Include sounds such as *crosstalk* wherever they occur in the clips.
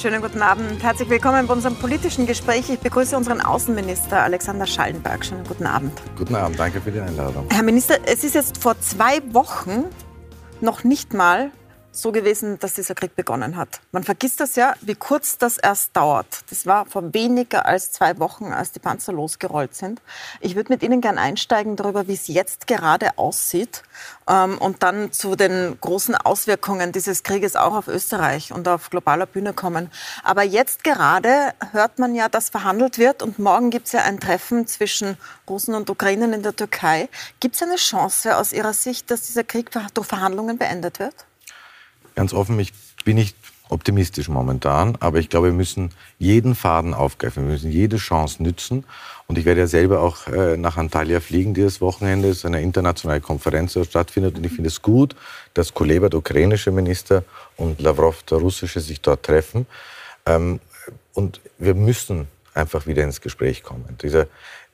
Schönen guten Abend. Herzlich willkommen bei unserem politischen Gespräch. Ich begrüße unseren Außenminister Alexander Schallenberg. Schönen guten Abend. Guten Abend, danke für die Einladung. Herr Minister, es ist jetzt vor zwei Wochen noch nicht mal so gewesen, dass dieser Krieg begonnen hat. Man vergisst das ja, wie kurz das erst dauert. Das war vor weniger als zwei Wochen, als die Panzer losgerollt sind. Ich würde mit Ihnen gerne einsteigen darüber, wie es jetzt gerade aussieht ähm, und dann zu den großen Auswirkungen dieses Krieges auch auf Österreich und auf globaler Bühne kommen. Aber jetzt gerade hört man ja, dass verhandelt wird und morgen gibt es ja ein Treffen zwischen Russen und Ukrainern in der Türkei. Gibt es eine Chance aus Ihrer Sicht, dass dieser Krieg durch Verhandlungen beendet wird? Ganz offen, ich bin nicht optimistisch momentan, aber ich glaube, wir müssen jeden Faden aufgreifen, wir müssen jede Chance nützen. Und ich werde ja selber auch äh, nach Antalya fliegen dieses Wochenende. Es ist eine internationale Konferenz, die stattfindet. Und ich finde es gut, dass Kuleba, der ukrainische Minister, und Lavrov, der russische, sich dort treffen. Ähm, und wir müssen einfach wieder ins Gespräch kommen. Dieser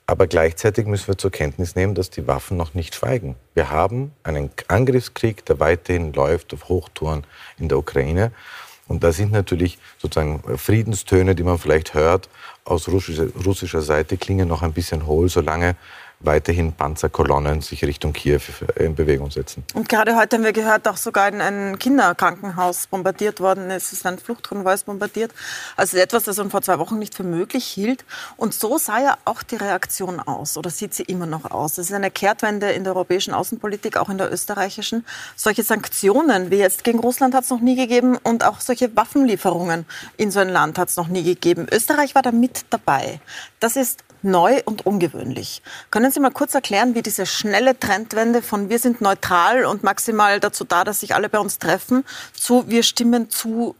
aber gleichzeitig müssen wir zur Kenntnis nehmen, dass die Waffen noch nicht schweigen. Wir haben einen Angriffskrieg, der weiterhin läuft auf Hochtouren in der Ukraine. Und da sind natürlich sozusagen Friedenstöne, die man vielleicht hört, aus russischer, russischer Seite klingen noch ein bisschen hohl, solange weiterhin Panzerkolonnen sich Richtung Kiew in Bewegung setzen. Und gerade heute haben wir gehört, auch sogar ein Kinderkrankenhaus bombardiert worden ist. Es ist ein Fluchtkonvoi bombardiert. Also etwas, das man vor zwei Wochen nicht für möglich hielt. Und so sah ja auch die Reaktion aus oder sieht sie immer noch aus. Es ist eine Kehrtwende in der europäischen Außenpolitik, auch in der österreichischen. Solche Sanktionen wie jetzt gegen Russland hat es noch nie gegeben und auch solche Waffenlieferungen in so ein Land hat es noch nie gegeben. Österreich war da mit dabei. Das ist neu und ungewöhnlich. Können Sie mal kurz erklären, wie diese schnelle Trendwende von wir sind neutral und maximal dazu da, dass sich alle bei uns treffen, zu wir stimmen zu,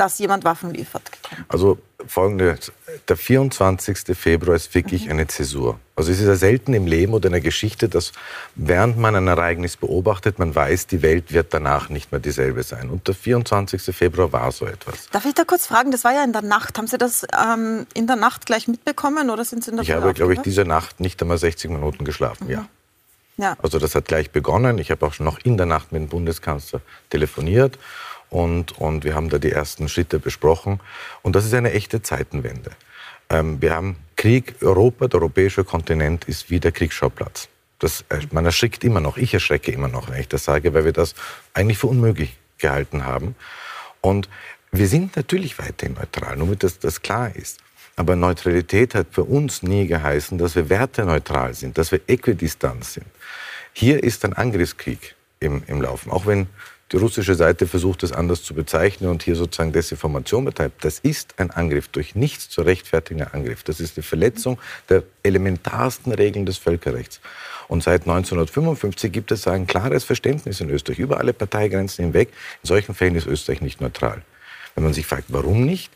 dass jemand Waffen liefert? Also folgendes. Der 24. Februar ist wirklich mhm. eine Zäsur. Also es ist ja selten im Leben oder in der Geschichte, dass während man ein Ereignis beobachtet, man weiß, die Welt wird danach nicht mehr dieselbe sein. Und der 24. Februar war so etwas. Darf ich da kurz fragen, das war ja in der Nacht. Haben Sie das ähm, in der Nacht gleich mitbekommen oder sind Sie in der Ich habe, glaube ich, diese Nacht nicht einmal 60 Minuten geschlafen, mhm. ja. ja. Also das hat gleich begonnen. Ich habe auch schon noch in der Nacht mit dem Bundeskanzler telefoniert und, und wir haben da die ersten Schritte besprochen. Und das ist eine echte Zeitenwende. Ähm, wir haben Krieg, Europa, der europäische Kontinent ist wieder Kriegsschauplatz. Das, äh, man erschrickt immer noch, ich erschrecke immer noch, wenn ich das sage, weil wir das eigentlich für unmöglich gehalten haben. Und wir sind natürlich weiterhin neutral, nur damit das, das klar ist. Aber Neutralität hat für uns nie geheißen, dass wir werteneutral sind, dass wir äquidistant sind. Hier ist ein Angriffskrieg im, im Laufen. Auch wenn die russische Seite versucht, es anders zu bezeichnen und hier sozusagen Desinformation betreibt. Das ist ein Angriff, durch nichts zu rechtfertigender Angriff. Das ist die Verletzung der elementarsten Regeln des Völkerrechts. Und seit 1955 gibt es ein klares Verständnis in Österreich, über alle Parteigrenzen hinweg. In solchen Fällen ist Österreich nicht neutral. Wenn man sich fragt, warum nicht,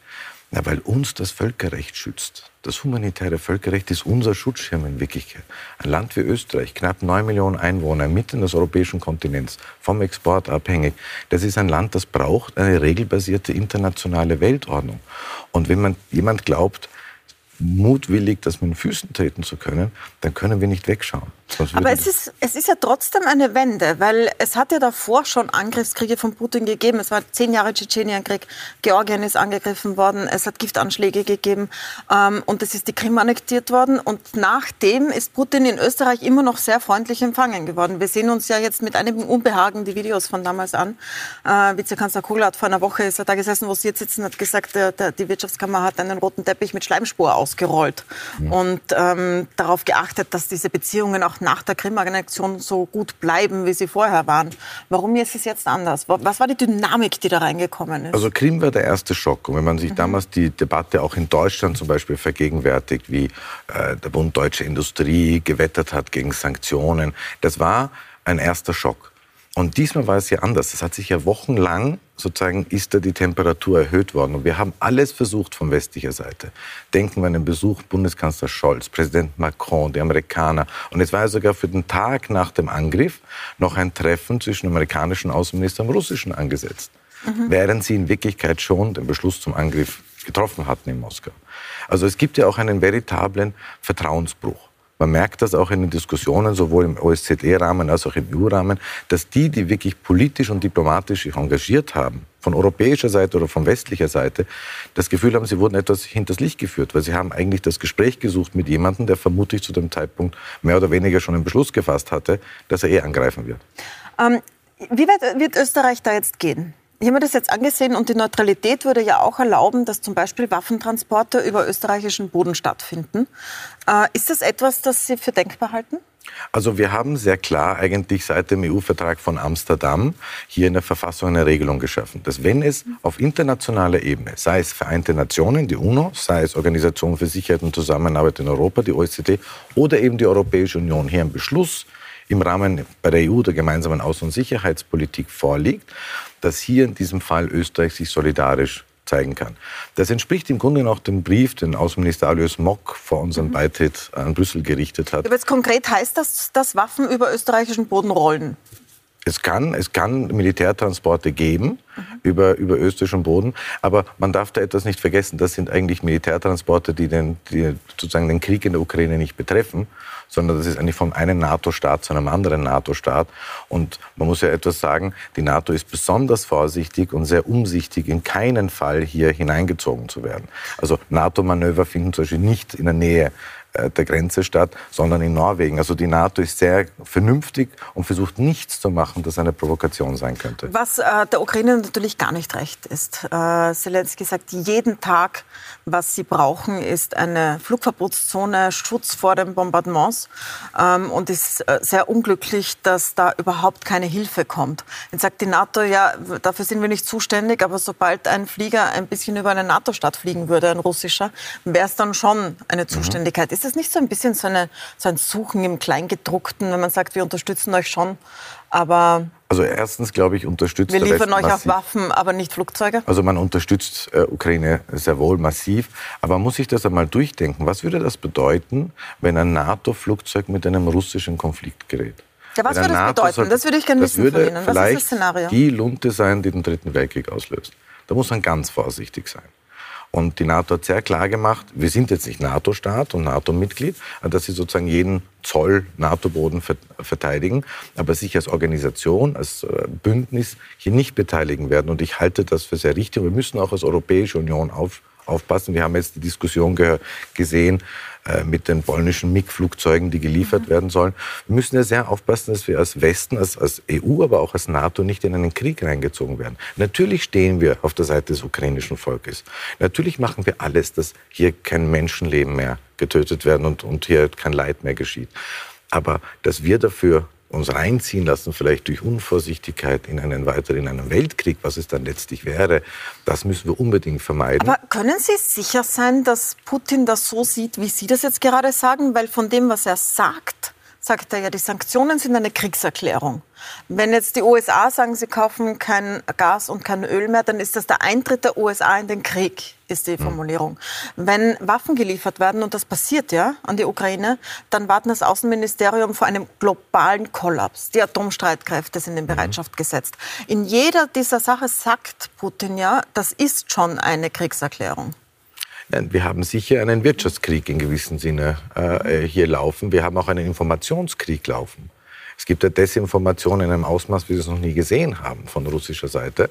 na, weil uns das Völkerrecht schützt. Das humanitäre Völkerrecht ist unser Schutzschirm in Wirklichkeit. Ein Land wie Österreich, knapp neun Millionen Einwohner, mitten des europäischen Kontinents, vom Export abhängig. Das ist ein Land, das braucht eine regelbasierte internationale Weltordnung. Und wenn man jemand glaubt, mutwillig, das mit den Füßen treten zu können, dann können wir nicht wegschauen. Aber es ist, es ist ja trotzdem eine Wende, weil es hat ja davor schon Angriffskriege von Putin gegeben. Es war zehn Jahre Tschetschenienkrieg, Georgien ist angegriffen worden, es hat Giftanschläge gegeben ähm, und es ist die Krim annektiert worden. Und nachdem ist Putin in Österreich immer noch sehr freundlich empfangen geworden. Wir sehen uns ja jetzt mit einigem Unbehagen die Videos von damals an. Äh, Vizekanzler Kogler hat vor einer Woche ist er da gesessen, wo Sie jetzt sitzen, hat gesagt, der, der, die Wirtschaftskammer hat einen roten Teppich mit Schleimspur ausgerollt ja. und ähm, darauf geachtet, dass diese Beziehungen auch nach der Krim-Annexion so gut bleiben, wie sie vorher waren. Warum ist es jetzt anders? Was war die Dynamik, die da reingekommen ist? Also Krim war der erste Schock. Und wenn man sich mhm. damals die Debatte auch in Deutschland zum Beispiel vergegenwärtigt, wie äh, der Bund Deutsche Industrie gewettert hat gegen Sanktionen, das war ein erster Schock. Und diesmal war es ja anders. Es hat sich ja wochenlang sozusagen ist da die Temperatur erhöht worden. Und wir haben alles versucht von westlicher Seite. Denken wir an den Besuch Bundeskanzler Scholz, Präsident Macron, die Amerikaner. Und es war ja sogar für den Tag nach dem Angriff noch ein Treffen zwischen dem amerikanischen Außenminister und dem russischen angesetzt. Mhm. Während sie in Wirklichkeit schon den Beschluss zum Angriff getroffen hatten in Moskau. Also es gibt ja auch einen veritablen Vertrauensbruch. Man merkt das auch in den Diskussionen, sowohl im OSZE-Rahmen als auch im EU-Rahmen, dass die, die wirklich politisch und diplomatisch sich engagiert haben, von europäischer Seite oder von westlicher Seite, das Gefühl haben, sie wurden etwas hinters Licht geführt, weil sie haben eigentlich das Gespräch gesucht mit jemandem, der vermutlich zu dem Zeitpunkt mehr oder weniger schon einen Beschluss gefasst hatte, dass er eh angreifen wird. Ähm, wie weit wird Österreich da jetzt gehen? Ich habe mir das jetzt angesehen und die Neutralität würde ja auch erlauben, dass zum Beispiel Waffentransporte über österreichischen Boden stattfinden. Äh, ist das etwas, das Sie für denkbar halten? Also wir haben sehr klar eigentlich seit dem EU-Vertrag von Amsterdam hier in der Verfassung eine Regelung geschaffen, dass wenn es auf internationaler Ebene, sei es Vereinte Nationen, die UNO, sei es Organisation für Sicherheit und Zusammenarbeit in Europa, die OECD oder eben die Europäische Union hier einen Beschluss im Rahmen bei der EU der gemeinsamen Außen- und Sicherheitspolitik vorliegt, dass hier in diesem Fall Österreich sich solidarisch zeigen kann. Das entspricht im Grunde noch dem Brief, den Außenminister Alois Mock vor unserem mhm. Beitritt an Brüssel gerichtet hat. Aber jetzt konkret heißt das, dass Waffen über österreichischen Boden rollen? Es kann, es kann Militärtransporte geben mhm. über, über österreichischen Boden, aber man darf da etwas nicht vergessen. Das sind eigentlich Militärtransporte, die, den, die sozusagen den Krieg in der Ukraine nicht betreffen, sondern das ist eigentlich von einem NATO-Staat zu einem anderen NATO-Staat. Und man muss ja etwas sagen, die NATO ist besonders vorsichtig und sehr umsichtig, in keinen Fall hier hineingezogen zu werden. Also NATO-Manöver finden zum Beispiel nicht in der Nähe äh, der Grenze statt, sondern in Norwegen. Also die NATO ist sehr vernünftig und versucht nichts zu machen, das eine Provokation sein könnte. Was äh, der Ukraine natürlich gar nicht recht ist. Äh, Zelensky sagt jeden Tag, was sie brauchen, ist eine Flugverbotszone, Schutz vor den Bombardements ähm, und ist äh, sehr unglücklich, dass da überhaupt keine Hilfe kommt. Jetzt sagt die NATO, ja, dafür sind wir nicht zuständig, aber sobald ein Flieger ein bisschen über eine NATO-Stadt fliegen würde, ein russischer, wäre es dann schon eine mhm. Zuständigkeit. Mhm. Ist das nicht so ein bisschen so, eine, so ein Suchen im Kleingedruckten, wenn man sagt, wir unterstützen euch schon, aber also erstens, glaube ich, unterstützt Wir liefern euch auch Waffen, aber nicht Flugzeuge? Also man unterstützt äh, Ukraine sehr wohl massiv. Aber man muss sich das einmal durchdenken. Was würde das bedeuten, wenn ein NATO-Flugzeug mit einem russischen Konflikt gerät? Ja, was würde das bedeuten? das würde ich gerne wissen von Ihnen. Was ist das Szenario? die Lunte sein, die den Dritten Weltkrieg auslöst. Da muss man ganz vorsichtig sein. Und die NATO hat sehr klar gemacht, wir sind jetzt nicht NATO-Staat und NATO-Mitglied, dass sie sozusagen jeden Zoll NATO-Boden verteidigen, aber sich als Organisation, als äh, Bündnis hier nicht beteiligen werden. Und ich halte das für sehr richtig. Wir müssen auch als Europäische Union auf, aufpassen. Wir haben jetzt die Diskussion gesehen, äh, mit den polnischen MiG-Flugzeugen, die geliefert mhm. werden sollen. Wir müssen ja sehr aufpassen, dass wir als Westen, als, als EU, aber auch als NATO nicht in einen Krieg reingezogen werden. Natürlich stehen wir auf der Seite des ukrainischen Volkes. Natürlich machen wir alles, dass hier kein Menschenleben mehr getötet werden und, und hier kein Leid mehr geschieht. Aber dass wir dafür uns reinziehen lassen, vielleicht durch Unvorsichtigkeit in einen weiteren in einen Weltkrieg, was es dann letztlich wäre, das müssen wir unbedingt vermeiden. Aber können Sie sicher sein, dass Putin das so sieht, wie Sie das jetzt gerade sagen? Weil von dem, was er sagt, sagt er ja, die Sanktionen sind eine Kriegserklärung. Wenn jetzt die USA sagen, sie kaufen kein Gas und kein Öl mehr, dann ist das der Eintritt der USA in den Krieg, ist die hm. Formulierung. Mhm. Wenn Waffen geliefert werden, und das passiert ja an die Ukraine, dann warten das Außenministerium vor einem globalen Kollaps. Die Atomstreitkräfte sind in hm. Bereitschaft mhm. gesetzt. In jeder dieser Sachen sagt Putin ja, das ist schon eine Kriegserklärung. Wir haben sicher einen Wirtschaftskrieg in gewissem Sinne äh, hier laufen. Wir haben auch einen Informationskrieg laufen. Es gibt ja Desinformation in einem Ausmaß, wie wir es noch nie gesehen haben von russischer Seite.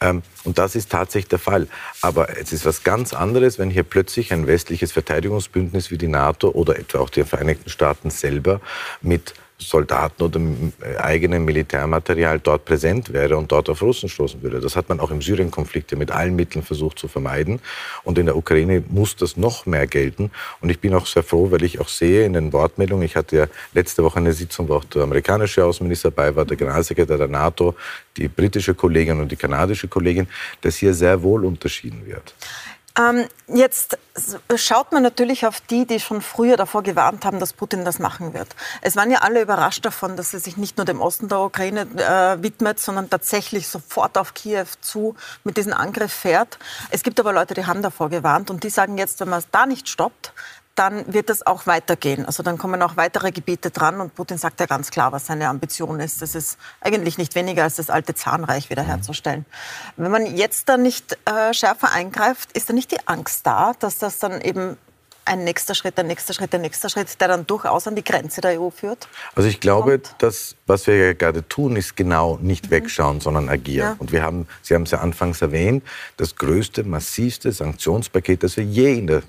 Ähm, und das ist tatsächlich der Fall. Aber es ist was ganz anderes, wenn hier plötzlich ein westliches Verteidigungsbündnis wie die NATO oder etwa auch die Vereinigten Staaten selber mit Soldaten oder äh, eigenem Militärmaterial dort präsent wäre und dort auf Russen stoßen würde. Das hat man auch im Syrien-Konflikt mit allen Mitteln versucht zu vermeiden. Und in der Ukraine muss das noch mehr gelten. Und ich bin auch sehr froh, weil ich auch sehe in den Wortmeldungen, ich hatte ja letzte Woche eine Sitzung, wo auch der amerikanische Außenminister dabei war, der Generalsekretär der NATO, die britische Kollegin und die kanadische Kollegin, dass hier sehr wohl unterschieden wird. Ähm, jetzt schaut man natürlich auf die, die schon früher davor gewarnt haben, dass Putin das machen wird. Es waren ja alle überrascht davon, dass er sich nicht nur dem Osten der Ukraine äh, widmet, sondern tatsächlich sofort auf Kiew zu mit diesem Angriff fährt. Es gibt aber Leute, die haben davor gewarnt und die sagen jetzt, wenn man es da nicht stoppt, dann wird das auch weitergehen. Also dann kommen auch weitere Gebiete dran und Putin sagt ja ganz klar, was seine Ambition ist. Das ist eigentlich nicht weniger als das alte Zahnreich wiederherzustellen. Wenn man jetzt dann nicht äh, schärfer eingreift, ist da nicht die Angst da, dass das dann eben ein nächster Schritt, ein nächster Schritt, ein nächster Schritt, der dann durchaus an die Grenze der EU führt? Also ich glaube, dass was wir ja gerade tun, ist genau nicht mhm. wegschauen, sondern agieren. Ja. Und wir haben, Sie haben es ja anfangs erwähnt, das größte, massivste Sanktionspaket, das wir je in der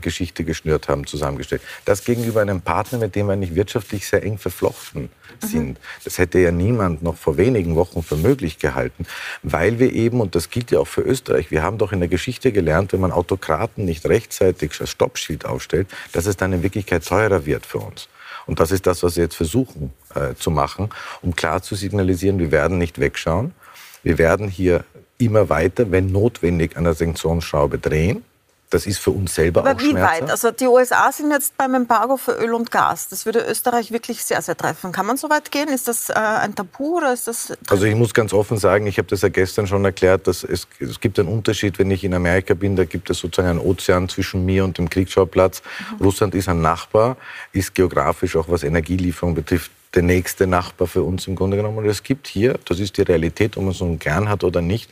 Geschichte geschnürt haben, zusammengestellt. Das gegenüber einem Partner, mit dem wir nicht wirtschaftlich sehr eng verflochten mhm. sind. Das hätte ja niemand noch vor wenigen Wochen für möglich gehalten, weil wir eben, und das gilt ja auch für Österreich, wir haben doch in der Geschichte gelernt, wenn man Autokraten nicht rechtzeitig das Stoppschild aufstellt, dass es dann in Wirklichkeit teurer wird für uns. Und das ist das, was wir jetzt versuchen äh, zu machen, um klar zu signalisieren, wir werden nicht wegschauen. Wir werden hier immer weiter, wenn notwendig, an der Sanktionsschraube drehen. Das ist für uns selber Aber auch wie weit? Also die USA sind jetzt beim Embargo für Öl und Gas. Das würde Österreich wirklich sehr, sehr treffen. Kann man so weit gehen? Ist das äh, ein Tabu oder ist das? Also ich muss ganz offen sagen, ich habe das ja gestern schon erklärt, dass es, es gibt einen Unterschied, wenn ich in Amerika bin, da gibt es sozusagen einen Ozean zwischen mir und dem Kriegsschauplatz. Mhm. Russland ist ein Nachbar, ist geografisch auch was Energielieferung betrifft der nächste Nachbar für uns im Grunde genommen. Und es gibt hier, das ist die Realität, ob man es nun gern hat oder nicht,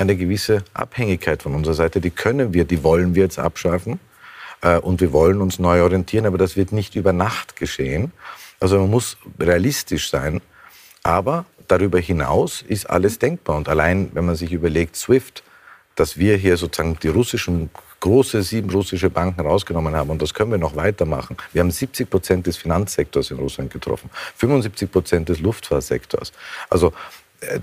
eine gewisse Abhängigkeit von unserer Seite. Die können wir, die wollen wir jetzt abschaffen. Äh, und wir wollen uns neu orientieren, aber das wird nicht über Nacht geschehen. Also man muss realistisch sein. Aber darüber hinaus ist alles denkbar. Und allein, wenn man sich überlegt, SWIFT, dass wir hier sozusagen die russischen, große sieben russische Banken rausgenommen haben, und das können wir noch weitermachen. Wir haben 70 Prozent des Finanzsektors in Russland getroffen, 75 Prozent des Luftfahrtsektors. Also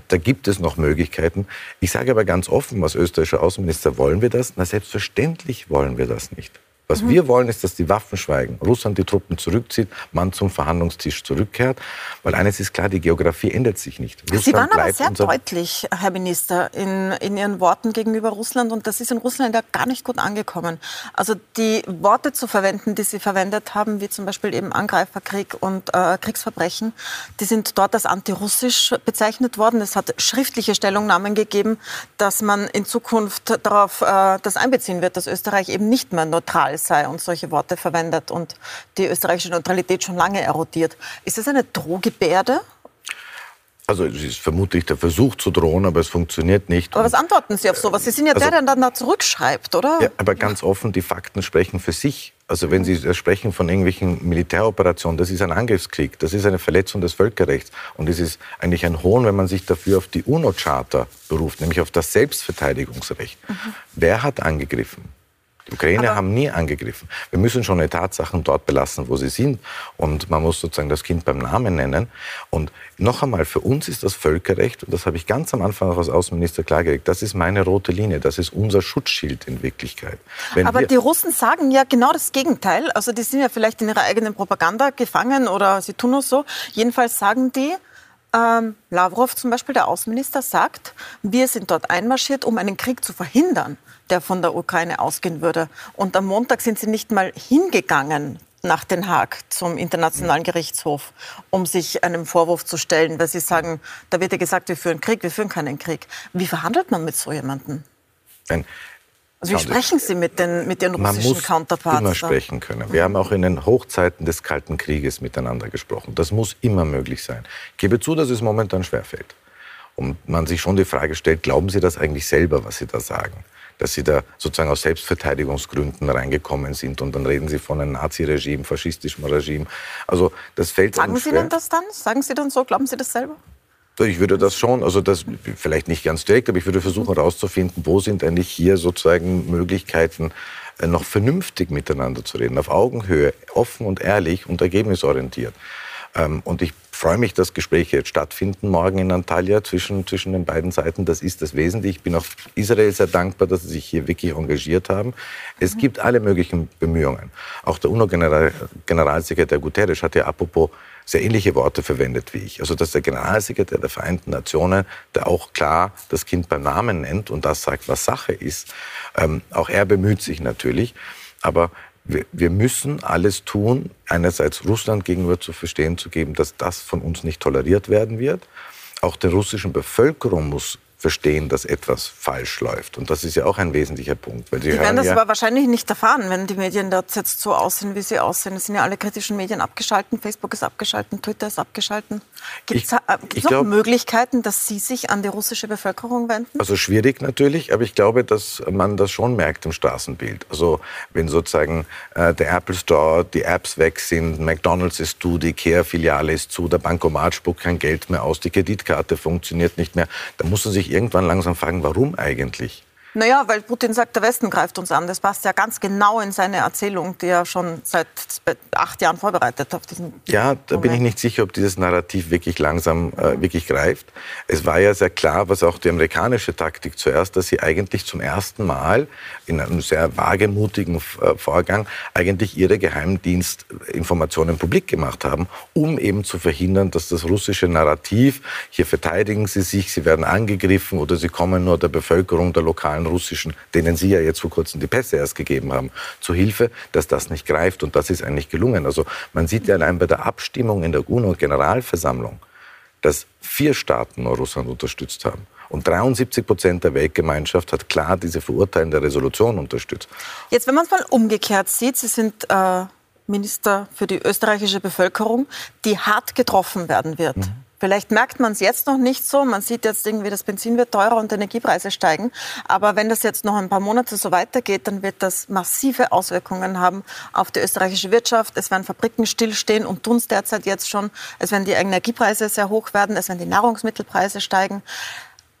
da gibt es noch Möglichkeiten. Ich sage aber ganz offen, als österreichischer Außenminister, wollen wir das? Na, selbstverständlich wollen wir das nicht. Was mhm. wir wollen, ist, dass die Waffen schweigen, Russland die Truppen zurückzieht, man zum Verhandlungstisch zurückkehrt. Weil eines ist klar, die Geografie ändert sich nicht. Russland Sie waren aber sehr deutlich, Herr Minister, in, in Ihren Worten gegenüber Russland. Und das ist in Russland ja gar nicht gut angekommen. Also die Worte zu verwenden, die Sie verwendet haben, wie zum Beispiel eben Angreiferkrieg und äh, Kriegsverbrechen, die sind dort als antirussisch bezeichnet worden. Es hat schriftliche Stellungnahmen gegeben, dass man in Zukunft darauf äh, das einbeziehen wird, dass Österreich eben nicht mehr neutral sei und solche Worte verwendet und die österreichische Neutralität schon lange erodiert. Ist das eine Drohgebärde? Also es ist vermutlich der Versuch zu drohen, aber es funktioniert nicht. Aber was antworten Sie auf sowas? Sie sind ja also, der, der dann da zurückschreibt, oder? Ja, aber ganz offen, die Fakten sprechen für sich. Also wenn Sie sprechen von irgendwelchen Militäroperationen, das ist ein Angriffskrieg, das ist eine Verletzung des Völkerrechts. Und es ist eigentlich ein Hohn, wenn man sich dafür auf die UNO-Charta beruft, nämlich auf das Selbstverteidigungsrecht. Mhm. Wer hat angegriffen? Die Ukrainer haben nie angegriffen. Wir müssen schon die Tatsachen dort belassen, wo sie sind. Und man muss sozusagen das Kind beim Namen nennen. Und noch einmal, für uns ist das Völkerrecht, und das habe ich ganz am Anfang auch als Außenminister klargelegt, das ist meine rote Linie, das ist unser Schutzschild in Wirklichkeit. Wenn Aber die Russen sagen ja genau das Gegenteil. Also die sind ja vielleicht in ihrer eigenen Propaganda gefangen oder sie tun es so. Jedenfalls sagen die, ähm, Lavrov zum Beispiel, der Außenminister, sagt, wir sind dort einmarschiert, um einen Krieg zu verhindern der von der Ukraine ausgehen würde. Und am Montag sind sie nicht mal hingegangen nach Den Haag zum Internationalen Gerichtshof, um sich einem Vorwurf zu stellen, weil sie sagen, da wird ja gesagt, wir führen Krieg, wir führen keinen Krieg. Wie verhandelt man mit so jemandem? Nein. Also wie sprechen Sie mit den, mit den russischen man Counterparts? Muss immer sprechen können. Wir haben auch in den Hochzeiten des Kalten Krieges miteinander gesprochen. Das muss immer möglich sein. Ich gebe zu, dass es momentan schwerfällt. Und man sich schon die Frage stellt, glauben Sie das eigentlich selber, was Sie da sagen? dass sie da sozusagen aus Selbstverteidigungsgründen reingekommen sind. Und dann reden sie von einem Naziregime, faschistischem Regime. Also das fällt Sagen Sie denn das dann? Sagen Sie dann so? Glauben Sie das selber? Ich würde das schon, also das vielleicht nicht ganz direkt, aber ich würde versuchen herauszufinden, wo sind eigentlich hier sozusagen Möglichkeiten, äh, noch vernünftig miteinander zu reden, auf Augenhöhe, offen und ehrlich und ergebnisorientiert. Ähm, und ich freue mich, dass Gespräche jetzt stattfinden morgen in Antalya zwischen, zwischen den beiden Seiten. Das ist das Wesentliche. Ich bin auch Israel sehr dankbar, dass sie sich hier wirklich engagiert haben. Es mhm. gibt alle möglichen Bemühungen. Auch der UNO-Generalsekretär Guterres hat ja apropos sehr ähnliche Worte verwendet wie ich. Also dass der Generalsekretär der Vereinten Nationen, der auch klar das Kind beim Namen nennt und das sagt, was Sache ist, ähm, auch er bemüht sich natürlich. Aber wir, wir müssen alles tun, einerseits Russland gegenüber zu verstehen zu geben, dass das von uns nicht toleriert werden wird. Auch der russischen Bevölkerung muss verstehen, dass etwas falsch läuft. Und das ist ja auch ein wesentlicher Punkt. Weil Sie die werden das ja aber wahrscheinlich nicht erfahren, wenn die Medien dort jetzt so aussehen, wie sie aussehen. Es sind ja alle kritischen Medien abgeschaltet, Facebook ist abgeschaltet, Twitter ist abgeschaltet. Gibt es noch glaub, Möglichkeiten, dass Sie sich an die russische Bevölkerung wenden? Also schwierig natürlich, aber ich glaube, dass man das schon merkt im Straßenbild. Also wenn sozusagen äh, der Apple Store, die Apps weg sind, McDonald's ist zu, die Ikea-Filiale ist zu, der Bankomat spuckt kein Geld mehr aus, die Kreditkarte funktioniert nicht mehr, dann muss man sich irgendwann langsam fragen, warum eigentlich? Naja, weil Putin sagt, der Westen greift uns an. Das passt ja ganz genau in seine Erzählung, die er schon seit acht Jahren vorbereitet diesen Ja, da Moment. bin ich nicht sicher, ob dieses Narrativ wirklich langsam äh, wirklich greift. Es war ja sehr klar, was auch die amerikanische Taktik zuerst, dass sie eigentlich zum ersten Mal in einem sehr wagemutigen äh, Vorgang eigentlich ihre Geheimdienstinformationen publik gemacht haben, um eben zu verhindern, dass das russische Narrativ, hier verteidigen sie sich, sie werden angegriffen oder sie kommen nur der Bevölkerung der lokalen russischen, denen Sie ja jetzt vor kurzem die Pässe erst gegeben haben, zu Hilfe, dass das nicht greift. Und das ist eigentlich gelungen. Also man sieht ja allein bei der Abstimmung in der UNO-Generalversammlung, dass vier Staaten Russland unterstützt haben. Und 73 Prozent der Weltgemeinschaft hat klar diese verurteilende Resolution unterstützt. Jetzt, wenn man es mal umgekehrt sieht, Sie sind äh, Minister für die österreichische Bevölkerung, die hart getroffen werden wird. Mhm. Vielleicht merkt man es jetzt noch nicht so. Man sieht jetzt irgendwie, das Benzin wird teurer und Energiepreise steigen. Aber wenn das jetzt noch ein paar Monate so weitergeht, dann wird das massive Auswirkungen haben auf die österreichische Wirtschaft. Es werden Fabriken stillstehen und tun es derzeit jetzt schon. Es werden die Energiepreise sehr hoch werden. Es werden die Nahrungsmittelpreise steigen.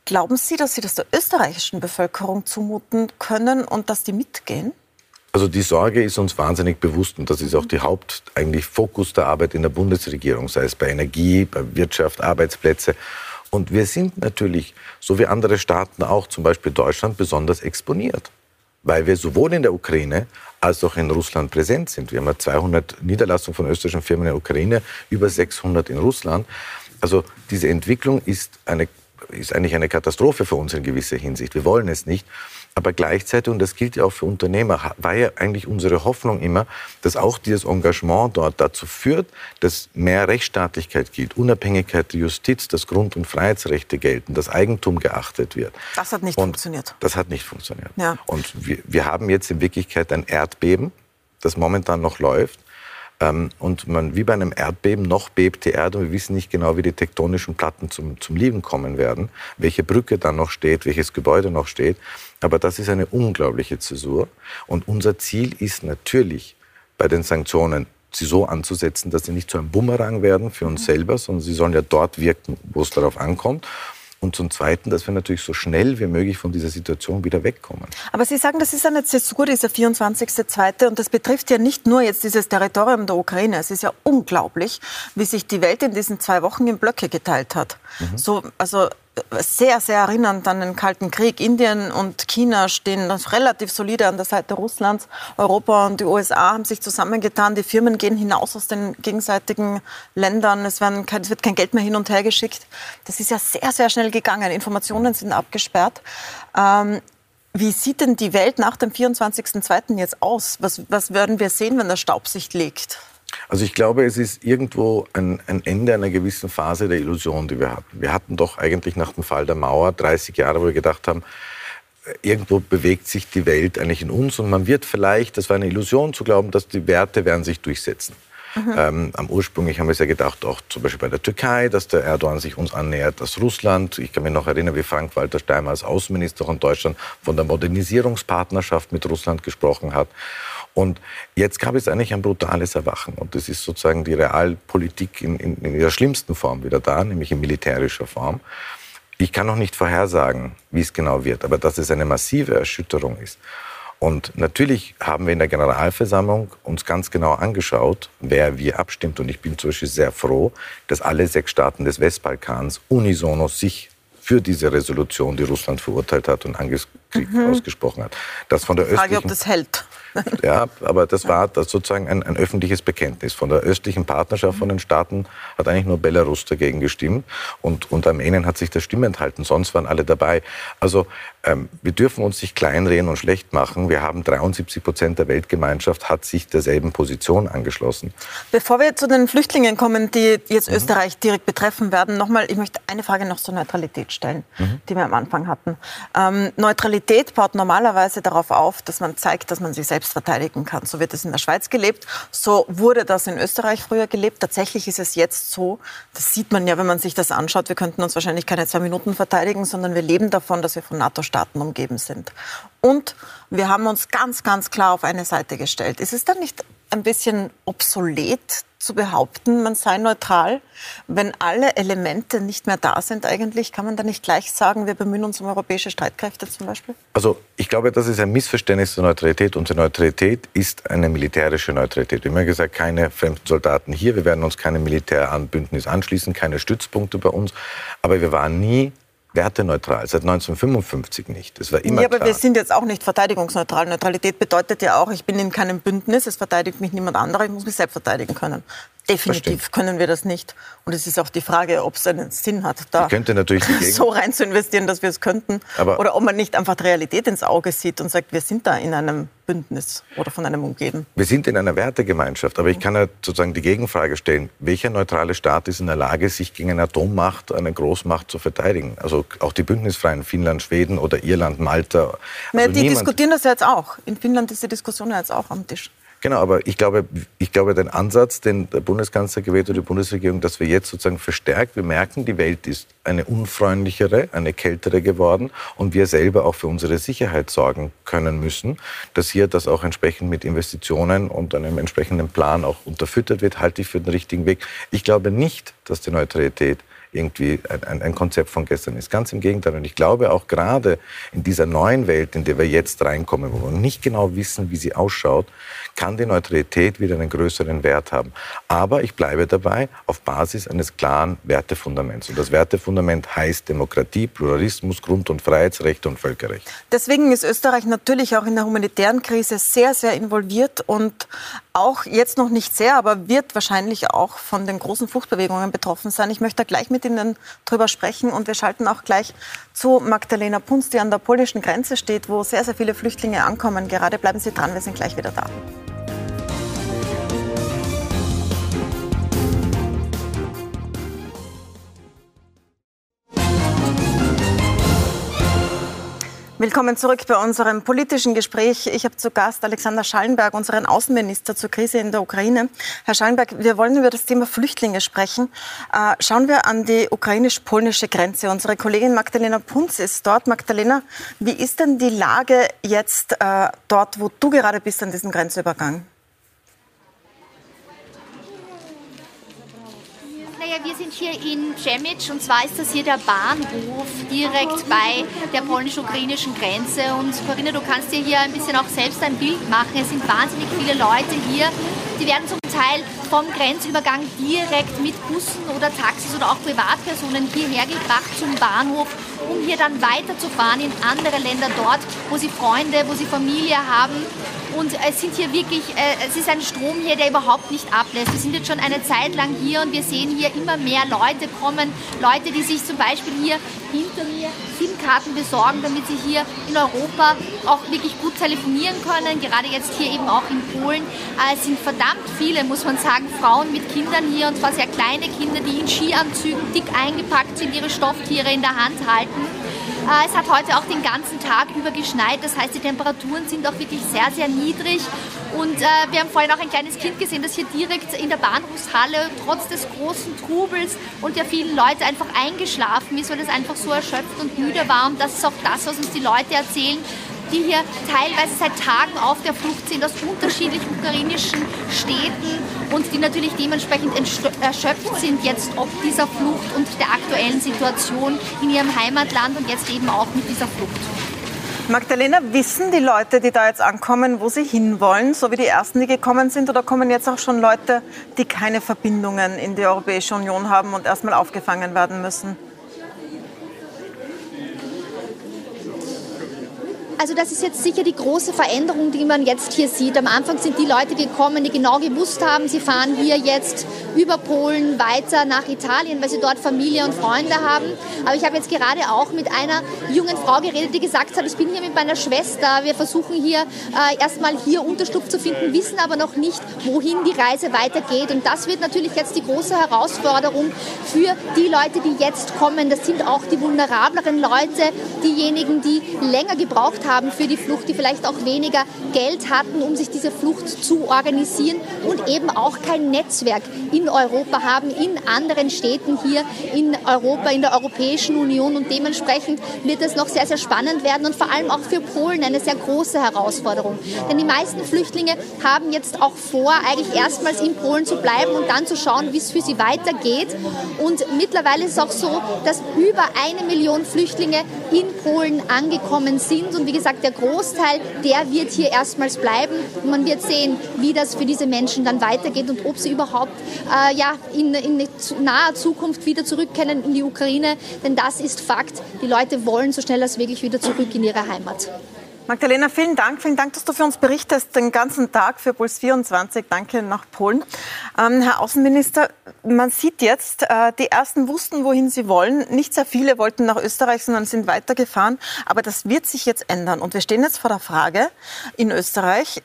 Glauben Sie, dass Sie das der österreichischen Bevölkerung zumuten können und dass die mitgehen? Also die Sorge ist uns wahnsinnig bewusst und das ist auch die Haupt eigentlich Fokus der Arbeit in der Bundesregierung, sei es bei Energie, bei Wirtschaft, Arbeitsplätze. Und wir sind natürlich, so wie andere Staaten auch, zum Beispiel Deutschland, besonders exponiert, weil wir sowohl in der Ukraine als auch in Russland präsent sind. Wir haben ja 200 Niederlassungen von österreichischen Firmen in der Ukraine, über 600 in Russland. Also diese Entwicklung ist, eine, ist eigentlich eine Katastrophe für uns in gewisser Hinsicht. Wir wollen es nicht. Aber gleichzeitig, und das gilt ja auch für Unternehmer, war ja eigentlich unsere Hoffnung immer, dass auch dieses Engagement dort dazu führt, dass mehr Rechtsstaatlichkeit gilt, Unabhängigkeit der Justiz, dass Grund- und Freiheitsrechte gelten, dass Eigentum geachtet wird. Das hat nicht und funktioniert. Das hat nicht funktioniert. Ja. Und wir, wir haben jetzt in Wirklichkeit ein Erdbeben, das momentan noch läuft. Ähm, und man, wie bei einem Erdbeben, noch bebt die Erde und wir wissen nicht genau, wie die tektonischen Platten zum, zum Liegen kommen werden, welche Brücke dann noch steht, welches Gebäude noch steht. Aber das ist eine unglaubliche Zäsur. Und unser Ziel ist natürlich, bei den Sanktionen sie so anzusetzen, dass sie nicht zu einem Bumerang werden für uns selber, sondern sie sollen ja dort wirken, wo es darauf ankommt. Und zum Zweiten, dass wir natürlich so schnell wie möglich von dieser Situation wieder wegkommen. Aber Sie sagen, das ist eine Zäsur, dieser 24.2. Und das betrifft ja nicht nur jetzt dieses Territorium der Ukraine. Es ist ja unglaublich, wie sich die Welt in diesen zwei Wochen in Blöcke geteilt hat. Mhm. So, also sehr, sehr erinnernd an den Kalten Krieg. Indien und China stehen relativ solide an der Seite Russlands. Europa und die USA haben sich zusammengetan. Die Firmen gehen hinaus aus den gegenseitigen Ländern. Es, kein, es, wird kein Geld mehr hin und her geschickt. Das ist ja sehr, sehr schnell gegangen. Informationen sind abgesperrt. Ähm, wie sieht denn die Welt nach dem 24.02. jetzt aus? Was, was werden wir sehen, wenn der Staub sich legt? Also ich glaube, es ist irgendwo ein, ein, Ende einer gewissen Phase der Illusion, die wir hatten. Wir hatten doch eigentlich nach dem Fall der Mauer 30 Jahre, wo wir gedacht haben, irgendwo bewegt sich die Welt eigentlich in uns und man wird vielleicht, das war eine Illusion zu glauben, dass die Werte werden sich durchsetzen. Mhm. Ähm, am ursprünglich haben wir es ja gedacht, auch zum Beispiel bei der Türkei, dass der Erdogan sich uns annähert, dass Russland, ich kann mich noch erinnern, wie Frank-Walter Steinmeier als Außenminister von Deutschland von der Modernisierungspartnerschaft mit Russland gesprochen hat. Und jetzt gab es eigentlich ein brutales Erwachen. Und das ist sozusagen die Realpolitik in, in, in ihrer schlimmsten Form wieder da, nämlich in militärischer Form. Ich kann noch nicht vorhersagen, wie es genau wird, aber dass es eine massive Erschütterung ist. Und natürlich haben wir in der Generalversammlung uns ganz genau angeschaut, wer wie abstimmt. Und ich bin zum Beispiel sehr froh, dass alle sechs Staaten des Westbalkans unisono sich für diese Resolution, die Russland verurteilt hat und Krieg mhm. ausgesprochen hat. Das von der Frage, ob das hält. *laughs* Ja, aber das war das sozusagen ein, ein, öffentliches Bekenntnis. Von der östlichen Partnerschaft von den Staaten hat eigentlich nur Belarus dagegen gestimmt und, und Armenien hat sich der Stimme enthalten. Sonst waren alle dabei. Also ähm, wir dürfen uns nicht kleinreden und schlecht machen. Wir haben 73 Prozent der Weltgemeinschaft hat sich derselben Position angeschlossen. Bevor wir zu den Flüchtlingen kommen, die jetzt mhm. Österreich direkt betreffen werden, nochmal, ich möchte eine Frage noch zur Neutralität stellen, mhm. die wir am Anfang hatten. Ähm, Neutralität baut normalerweise darauf auf, dass man zeigt, dass man sich selbst verteidigen kann. So wird es in der Schweiz gelebt. So wurde das in Österreich früher gelebt. Tatsächlich ist es jetzt so, das sieht man ja, wenn man sich das anschaut, wir könnten uns wahrscheinlich keine zwei Minuten verteidigen, sondern wir leben davon, dass wir von NATO-Staaten umgeben sind. Und wir haben uns ganz, ganz klar auf eine Seite gestellt. Ist es dann nicht ein bisschen obsolet zu behaupten, man sei neutral, wenn alle Elemente nicht mehr da sind eigentlich? Kann man da nicht gleich sagen, wir bemühen uns um europäische Streitkräfte zum Beispiel? Also ich glaube, das ist ein Missverständnis zur Neutralität. Unsere Neutralität ist eine militärische Neutralität. Wir haben ja gesagt, keine fremden Soldaten hier, wir werden uns keinem Militäranbündnis anschließen, keine Stützpunkte bei uns. Aber wir waren nie werteneutral, seit 1955 nicht. Das war immer ja, aber klar. wir sind jetzt auch nicht verteidigungsneutral. Neutralität bedeutet ja auch, ich bin in keinem Bündnis, es verteidigt mich niemand anderer, ich muss mich selbst verteidigen können. Definitiv können wir das nicht. Und es ist auch die Frage, ob es einen Sinn hat, da *laughs* so rein zu investieren, dass wir es könnten. Aber oder ob man nicht einfach die Realität ins Auge sieht und sagt, wir sind da in einem Bündnis oder von einem umgeben. Wir sind in einer Wertegemeinschaft. Aber ich kann ja sozusagen die Gegenfrage stellen. Welcher neutrale Staat ist in der Lage, sich gegen eine Atommacht, eine Großmacht zu verteidigen? Also auch die Bündnisfreien Finnland, Schweden oder Irland, Malta. Also die diskutieren das ja jetzt auch. In Finnland ist die Diskussion ja jetzt auch am Tisch. Genau, aber ich glaube, ich glaube, den Ansatz, den der Bundeskanzler gewählt hat, die Bundesregierung, dass wir jetzt sozusagen verstärkt, wir merken, die Welt ist eine unfreundlichere, eine kältere geworden und wir selber auch für unsere Sicherheit sorgen können müssen, dass hier das auch entsprechend mit Investitionen und einem entsprechenden Plan auch unterfüttert wird, halte ich für den richtigen Weg. Ich glaube nicht, dass die Neutralität irgendwie ein, ein, Konzept von gestern ist. Ganz im Gegenteil. Und ich glaube auch gerade in dieser neuen Welt, in der wir jetzt reinkommen, wo wir nicht genau wissen, wie sie ausschaut, kann die Neutralität wieder einen größeren Wert haben. Aber ich bleibe dabei auf Basis eines klaren Wertefundaments. Und das Wertefundament heißt Demokratie, Pluralismus, Grund- und Freiheitsrechte und Völkerrecht. Deswegen ist Österreich natürlich auch in der humanitären Krise sehr, sehr involviert und auch jetzt noch nicht sehr, aber wird wahrscheinlich auch von den großen Fluchtbewegungen betroffen sein. Ich möchte gleich mit Ihnen drüber sprechen und wir schalten auch gleich zu Magdalena Punz, die an der polnischen Grenze steht, wo sehr, sehr viele Flüchtlinge ankommen. Gerade bleiben Sie dran, wir sind gleich wieder da. Willkommen zurück bei unserem politischen Gespräch. Ich habe zu Gast Alexander Schallenberg, unseren Außenminister zur Krise in der Ukraine. Herr Schallenberg, wir wollen über das Thema Flüchtlinge sprechen. Äh, schauen wir an die ukrainisch-polnische Grenze. Unsere Kollegin Magdalena Punz ist dort. Magdalena, wie ist denn die Lage jetzt äh, dort, wo du gerade bist an diesem Grenzübergang? Wir sind hier in Przemytsch und zwar ist das hier der Bahnhof direkt bei der polnisch-ukrainischen Grenze. Und Corinna, du kannst dir hier ein bisschen auch selbst ein Bild machen. Es sind wahnsinnig viele Leute hier. Die werden zum Teil vom Grenzübergang direkt mit Bussen oder Taxis oder auch Privatpersonen hierher gebracht zum Bahnhof, um hier dann weiterzufahren in andere Länder dort, wo sie Freunde, wo sie Familie haben. Und es sind hier wirklich, äh, es ist ein Strom hier, der überhaupt nicht ablässt. Wir sind jetzt schon eine Zeit lang hier und wir sehen hier immer mehr Leute kommen. Leute, die sich zum Beispiel hier hinter mir SIM-Karten besorgen, damit sie hier in Europa auch wirklich gut telefonieren können. Gerade jetzt hier eben auch in Polen. Äh, es sind verdammt viele, muss man sagen, Frauen mit Kindern hier und zwar sehr kleine Kinder, die in Skianzügen dick eingepackt sind, ihre Stofftiere in der Hand halten. Äh, es hat heute auch den ganzen Tag über geschneit, das heißt, die Temperaturen sind auch wirklich sehr, sehr niedrig. Und äh, wir haben vorhin auch ein kleines Kind gesehen, das hier direkt in der Bahnhofshalle trotz des großen Trubels und der vielen Leute einfach eingeschlafen ist, weil es einfach so erschöpft und müde war. Und das ist auch das, was uns die Leute erzählen, die hier teilweise seit Tagen auf der Flucht sind aus unterschiedlichen ukrainischen Städten und die natürlich dementsprechend erschöpft sind jetzt ob dieser Flucht und der aktuellen Situation in ihrem Heimatland und jetzt eben auch mit dieser Flucht. Magdalena, wissen die Leute, die da jetzt ankommen, wo sie hinwollen, so wie die ersten, die gekommen sind, oder kommen jetzt auch schon Leute, die keine Verbindungen in die Europäische Union haben und erstmal aufgefangen werden müssen? Also das ist jetzt sicher die große Veränderung, die man jetzt hier sieht. Am Anfang sind die Leute gekommen, die genau gewusst haben, sie fahren hier jetzt über Polen weiter nach Italien, weil sie dort Familie und Freunde haben. Aber ich habe jetzt gerade auch mit einer jungen Frau geredet, die gesagt hat, ich bin hier mit meiner Schwester, wir versuchen hier äh, erstmal hier Unterschlupf zu finden, wissen aber noch nicht, wohin die Reise weitergeht. Und das wird natürlich jetzt die große Herausforderung für die Leute, die jetzt kommen. Das sind auch die vulnerableren Leute, diejenigen, die länger gebraucht haben für die Flucht, die vielleicht auch weniger Geld hatten, um sich diese Flucht zu organisieren und eben auch kein Netzwerk in Europa haben, in anderen Städten hier in Europa, in der Europäischen Union. Und dementsprechend wird es noch sehr, sehr spannend werden und vor allem auch für Polen eine sehr große Herausforderung. Denn die meisten Flüchtlinge haben jetzt auch vor, eigentlich erstmals in Polen zu bleiben und dann zu schauen, wie es für sie weitergeht. Und mittlerweile ist es auch so, dass über eine Million Flüchtlinge in Polen angekommen sind. Und wie gesagt, der Großteil, der wird hier erstmals bleiben. Und man wird sehen, wie das für diese Menschen dann weitergeht und ob sie überhaupt äh, ja, in, in naher Zukunft wieder zurückkehren in die Ukraine. Denn das ist Fakt. Die Leute wollen so schnell als möglich wieder zurück in ihre Heimat. Magdalena, vielen Dank. Vielen Dank, dass du für uns berichtest, den ganzen Tag für Puls 24. Danke nach Polen. Ähm, Herr Außenminister, man sieht jetzt, äh, die Ersten wussten, wohin sie wollen. Nicht sehr viele wollten nach Österreich, sondern sind weitergefahren. Aber das wird sich jetzt ändern. Und wir stehen jetzt vor der Frage in Österreich,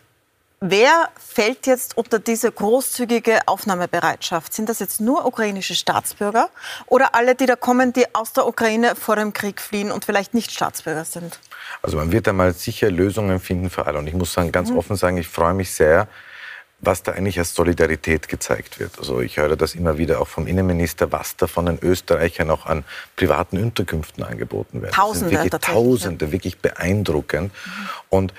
Wer fällt jetzt unter diese großzügige Aufnahmebereitschaft? Sind das jetzt nur ukrainische Staatsbürger oder alle, die da kommen, die aus der Ukraine vor dem Krieg fliehen und vielleicht nicht Staatsbürger sind? Also man wird einmal sicher Lösungen finden für alle. Und ich muss sagen, ganz mhm. offen sagen, ich freue mich sehr, was da eigentlich als Solidarität gezeigt wird. Also ich höre das immer wieder auch vom Innenminister, was da von den Österreichern auch an privaten Unterkünften angeboten wird. Tausende, wirklich Tausende, wirklich beeindruckend. Mhm. Und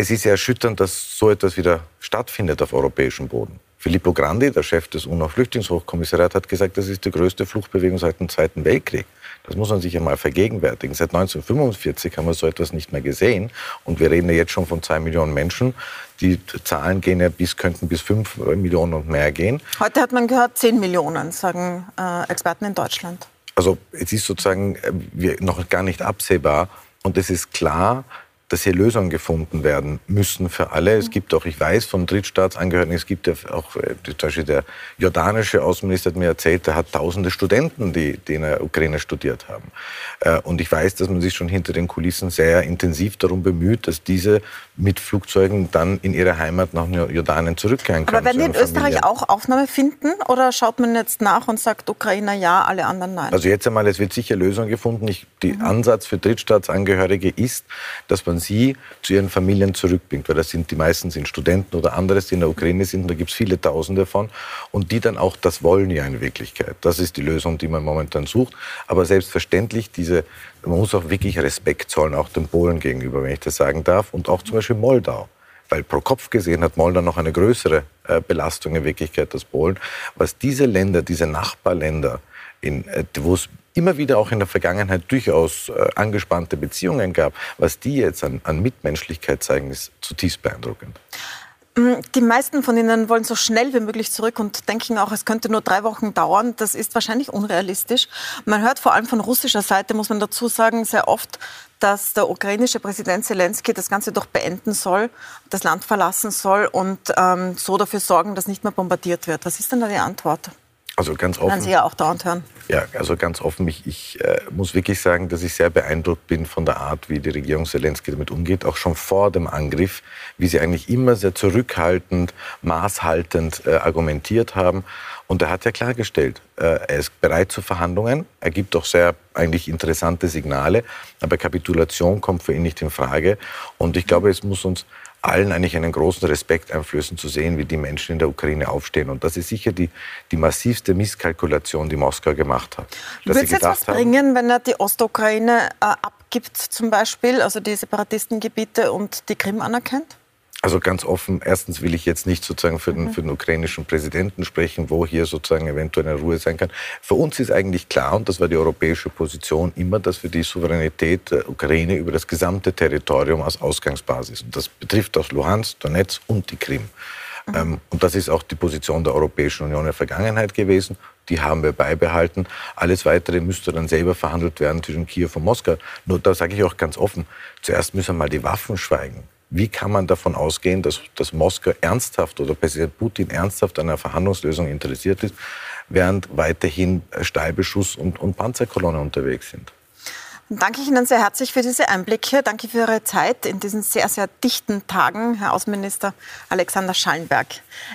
es ist ja erschütternd, dass so etwas wieder stattfindet auf europäischem Boden. Filippo Grandi, der Chef des UNO-Flüchtlingshochkommissariats, hat gesagt, das ist die größte Fluchtbewegung seit dem Zweiten Weltkrieg. Das muss man sich einmal vergegenwärtigen. Seit 1945 haben wir so etwas nicht mehr gesehen. Und wir reden ja jetzt schon von zwei Millionen Menschen. Die Zahlen gehen ja bis, könnten bis fünf Millionen und mehr gehen. Heute hat man gehört, zehn Millionen, sagen äh, Experten in Deutschland. Also es ist sozusagen äh, noch gar nicht absehbar. Und es ist klar, dass hier Lösungen gefunden werden müssen für alle. Es gibt auch, ich weiß von Drittstaatsangehörigen, es gibt ja auch, äh, zum Beispiel der jordanische Außenminister hat mir erzählt, der hat tausende Studenten, die, die in der Ukraine studiert haben. Äh, und ich weiß, dass man sich schon hinter den Kulissen sehr intensiv darum bemüht, dass diese mit Flugzeugen dann in ihre Heimat nach Jordanien zurückkehren können. Aber werden die in Österreich auch Aufnahme finden oder schaut man jetzt nach und sagt Ukrainer ja, alle anderen nein? Also jetzt einmal, es wird sicher Lösungen gefunden. Ich, der mhm. Ansatz für Drittstaatsangehörige ist, dass man sie zu ihren Familien zurückbringt, weil das sind die meisten sind Studenten oder anderes, die in der Ukraine sind, da gibt es viele Tausende davon und die dann auch das wollen ja in Wirklichkeit. Das ist die Lösung, die man momentan sucht. Aber selbstverständlich, diese, man muss auch wirklich Respekt zollen, auch den Polen gegenüber, wenn ich das sagen darf, und auch zum Beispiel Moldau weil pro Kopf gesehen hat Moldau noch eine größere äh, Belastung in Wirklichkeit als Polen. Was diese Länder, diese Nachbarländer, in, äh, wo es immer wieder auch in der Vergangenheit durchaus äh, angespannte Beziehungen gab. Was die jetzt an, an Mitmenschlichkeit zeigen, ist zutiefst beeindruckend. Mm, die meisten von Ihnen wollen so schnell wie möglich zurück und denken auch, es könnte nur drei Wochen dauern. Das ist wahrscheinlich unrealistisch. Man hört vor allem von russischer Seite, muss man dazu sagen, sehr oft, dass der ukrainische Präsident Zelensky das Ganze doch beenden soll, das Land verlassen soll und ähm, so dafür sorgen, dass nicht mehr bombardiert wird. Was ist denn da die Antwort? Also ganz offen. Werden Sie ja auch dauernd hören. Ja, also ganz offen. Ich, ich äh, muss wirklich sagen, dass ich sehr beeindruckt bin von der Art, wie die Regierung Zelensky damit umgeht. Auch schon vor dem Angriff, wie sie eigentlich immer sehr zurückhaltend, maßhaltend äh, argumentiert haben. Und er hat ja klargestellt, äh, er ist bereit zu Verhandlungen. Er gibt auch sehr eigentlich interessante Signale. Aber Kapitulation kommt für ihn nicht in Frage. Und ich glaube, es muss uns allen eigentlich einen großen Respekt einflößen zu sehen, wie die Menschen in der Ukraine aufstehen. Und das ist sicher die, die massivste Misskalkulation, die Moskau gemacht hat. Würde es jetzt was bringen, wenn er die Ostukraine äh, abgibt zum Beispiel, also die Separatistengebiete und die Krim anerkennt? Also ganz offen, erstens will ich jetzt nicht sozusagen für den, für den ukrainischen Präsidenten sprechen, wo hier sozusagen eventuell eine Ruhe sein kann. Für uns ist eigentlich klar, und das war die europäische Position immer, dass wir die Souveränität der Ukraine über das gesamte Territorium als Ausgangsbasis, und das betrifft auch Luhansk, Donetsk und die Krim, Mhm. Ähm, und das ist auch die Position der Europäischen Union in der Vergangenheit gewesen. Die haben wir beibehalten. Alles Weitere müsste dann selber verhandelt werden zwischen Kiew und Moskau. Nur da sage ich auch ganz offen, zuerst müssen mal die Waffen schweigen. Wie kann man davon ausgehen, dass, dass Moskau ernsthaft oder Präsident Putin ernsthaft an einer Verhandlungslösung interessiert ist, während weiterhin Stahlbeschuss und, und Panzerkolonnen unterwegs sind? danke ich Ihnen sehr herzlich für diese Einblicke. Danke für Ihre Zeit in diesen sehr, sehr dichten Tagen, Herr Außenminister Alexander Schallenberg.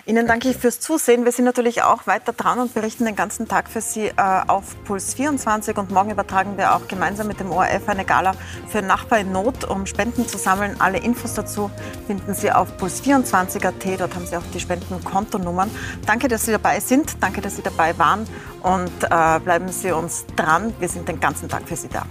Ihnen danke ich fürs Zusehen. Wir sind natürlich auch weiter dran und berichten den ganzen Tag für Sie äh, auf Puls 24. Und morgen übertragen wir auch gemeinsam mit dem ORF eine Gala für Nachbar in Not, um Spenden zu sammeln. Alle Infos dazu finden Sie auf puls24.at. Dort haben Sie auch die Spendenkontonummern. Danke, dass Sie dabei sind. Danke, dass Sie dabei waren. Und äh, bleiben Sie uns dran. Wir sind den ganzen Tag für Sie da.